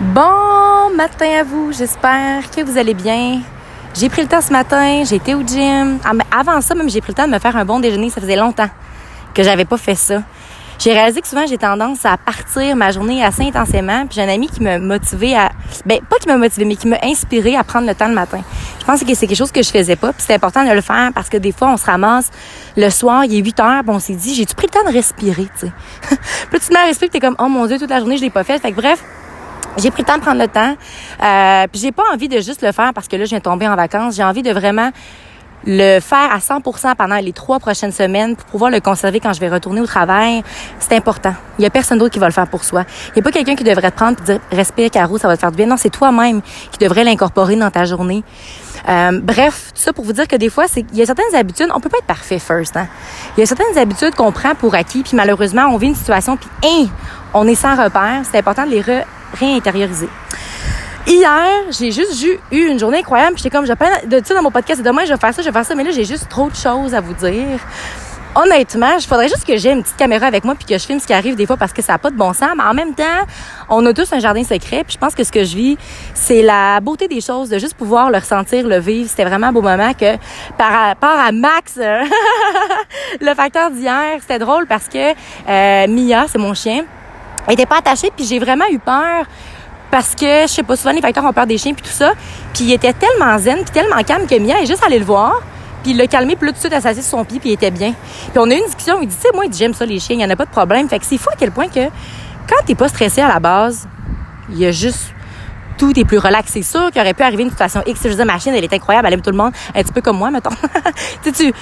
Bon matin à vous, j'espère que vous allez bien. J'ai pris le temps ce matin, j'ai été au gym. Ah, avant ça, même, j'ai pris le temps de me faire un bon déjeuner. Ça faisait longtemps que j'avais pas fait ça. J'ai réalisé que souvent, j'ai tendance à partir ma journée assez intensément. Puis j'ai un ami qui m'a motivé à... Ben, pas qui m'a motivé, mais qui m'a inspiré à prendre le temps le matin. Je pense que c'est quelque chose que je faisais pas. Puis c'est important de le faire parce que des fois, on se ramasse le soir, il est 8 heures, puis on s'est dit, j'ai-tu pris le temps de respirer, tu sais? puis tu te à respirer, t'es comme, oh mon Dieu, toute la journée, je l'ai pas fait. Fait que bref, j'ai pris le temps de prendre le temps. Euh, puis j'ai pas envie de juste le faire parce que là, je viens tomber en vacances. J'ai envie de vraiment le faire à 100% pendant les trois prochaines semaines pour pouvoir le conserver quand je vais retourner au travail, c'est important. Il y a personne d'autre qui va le faire pour soi. Il n'y a pas quelqu'un qui devrait te prendre et dire respire Caro, ça va te faire du bien. Non, c'est toi-même qui devrais l'incorporer dans ta journée. Euh, bref, tout ça pour vous dire que des fois, c'est il y a certaines habitudes, on peut pas être parfait first. Hein? Il y a certaines habitudes qu'on prend pour acquis, puis malheureusement, on vit une situation, puis hein, on est sans repère. C'est important de les réintérioriser. Hier, j'ai juste eu une journée incroyable. J'étais comme, j'ai plein de ça dans mon podcast. Demain, je vais faire ça, je vais faire ça. Mais là, j'ai juste trop de choses à vous dire. Honnêtement, il faudrait juste que j'ai une petite caméra avec moi puis que je filme ce qui arrive des fois parce que ça n'a pas de bon sens. Mais en même temps, on a tous un jardin secret. Puis je pense que ce que je vis, c'est la beauté des choses, de juste pouvoir le ressentir, le vivre. C'était vraiment un beau moment que par rapport à Max, le facteur d'hier, c'était drôle parce que euh, Mia, c'est mon chien, elle était pas attachée puis j'ai vraiment eu peur parce que je sais pas souvent les facteurs ont peur des chiens puis tout ça puis il était tellement zen puis tellement calme que Mia est juste allée le voir puis il l'a calmé puis là tout de suite elle sur son pied puis il était bien puis on a eu une discussion il dit tu sais moi j'aime ça les chiens il y en a pas de problème fait que c'est fou à quel point que quand t'es pas stressé à la base il y a juste tout est plus relax. C'est sûr qu'il aurait pu arriver une situation X. Je disais, ma chienne, elle est incroyable, elle aime tout le monde, un petit peu comme moi, mettons. tu tu,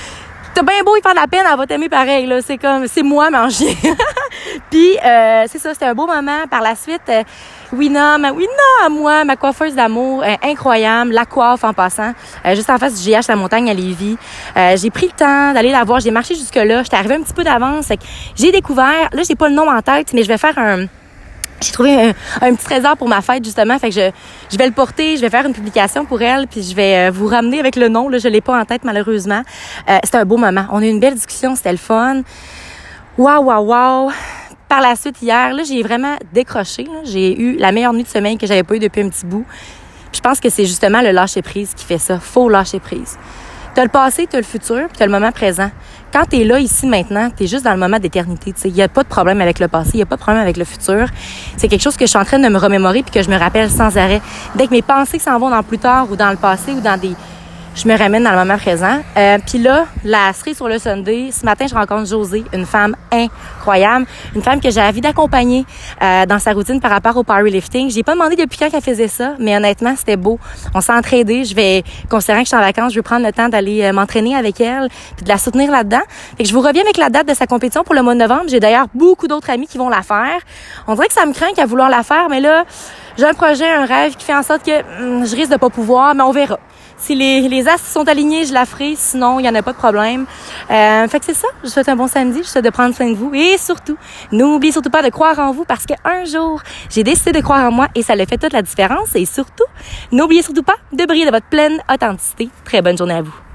t'as bien beau y faire de la peine, elle va t'aimer pareil, là. C'est comme, c'est moi, chien. Puis, euh, c'est ça, c'était un beau moment. Par la suite, euh, Wina, ma Wina à moi, ma coiffeuse d'amour, euh, incroyable, la coiffe en passant, euh, juste en face du GH La Montagne à Lévis. Euh, j'ai pris le temps d'aller la voir, j'ai marché jusque-là, j'étais arrivée un petit peu d'avance. J'ai découvert, là, j'ai pas le nom en tête, mais je vais faire un j'ai trouvé un, petit trésor pour ma fête justement. Fait que je, je vais le porter je vais faire une publication pour elle puis je vais vous ramener avec le nom là. Je l'ai pas en tête malheureusement. Euh, c'était un beau moment. On a eu une belle discussion c'était le fun. Waouh waouh waouh par la suite, hier, là, j'ai vraiment décroché. J'ai eu la meilleure nuit de sommeil que j'avais pas eu depuis un petit bout. je pense que c'est justement le lâcher prise qui fait ça. Faut lâcher prise. T'as le passé, t'as le futur, puis t'as le moment présent. Quand t'es là, ici, maintenant, t'es juste dans le moment d'éternité. Il n'y a pas de problème avec le passé, il n'y a pas de problème avec le futur. C'est quelque chose que je suis en train de me remémorer puis que je me rappelle sans arrêt. Dès que mes pensées s'en vont dans le plus tard ou dans le passé ou dans des je me ramène dans le moment présent. Euh, Puis là, la cerise sur le Sunday, ce matin, je rencontre Josée, une femme incroyable, une femme que j'ai envie d'accompagner euh, dans sa routine par rapport au powerlifting. J'ai pas demandé depuis quand qu'elle faisait ça, mais honnêtement, c'était beau. On s'est entraidé. Je vais, considérant que je suis en vacances, je vais prendre le temps d'aller euh, m'entraîner avec elle, puis de la soutenir là-dedans. Fait que je vous reviens avec la date de sa compétition pour le mois de novembre. J'ai d'ailleurs beaucoup d'autres amis qui vont la faire. On dirait que ça me craint qu'à vouloir la faire, mais là, j'ai un projet, un rêve qui fait en sorte que hum, je risque de pas pouvoir, mais on verra. Si les, les astres sont alignés, je la ferai. Sinon, il n'y en a pas de problème. Euh, fait que c'est ça. Je vous souhaite un bon samedi. Je vous souhaite de prendre soin de vous. Et surtout, n'oubliez surtout pas de croire en vous parce qu'un jour, j'ai décidé de croire en moi et ça le fait toute la différence. Et surtout, n'oubliez surtout pas de briller de votre pleine authenticité. Très bonne journée à vous.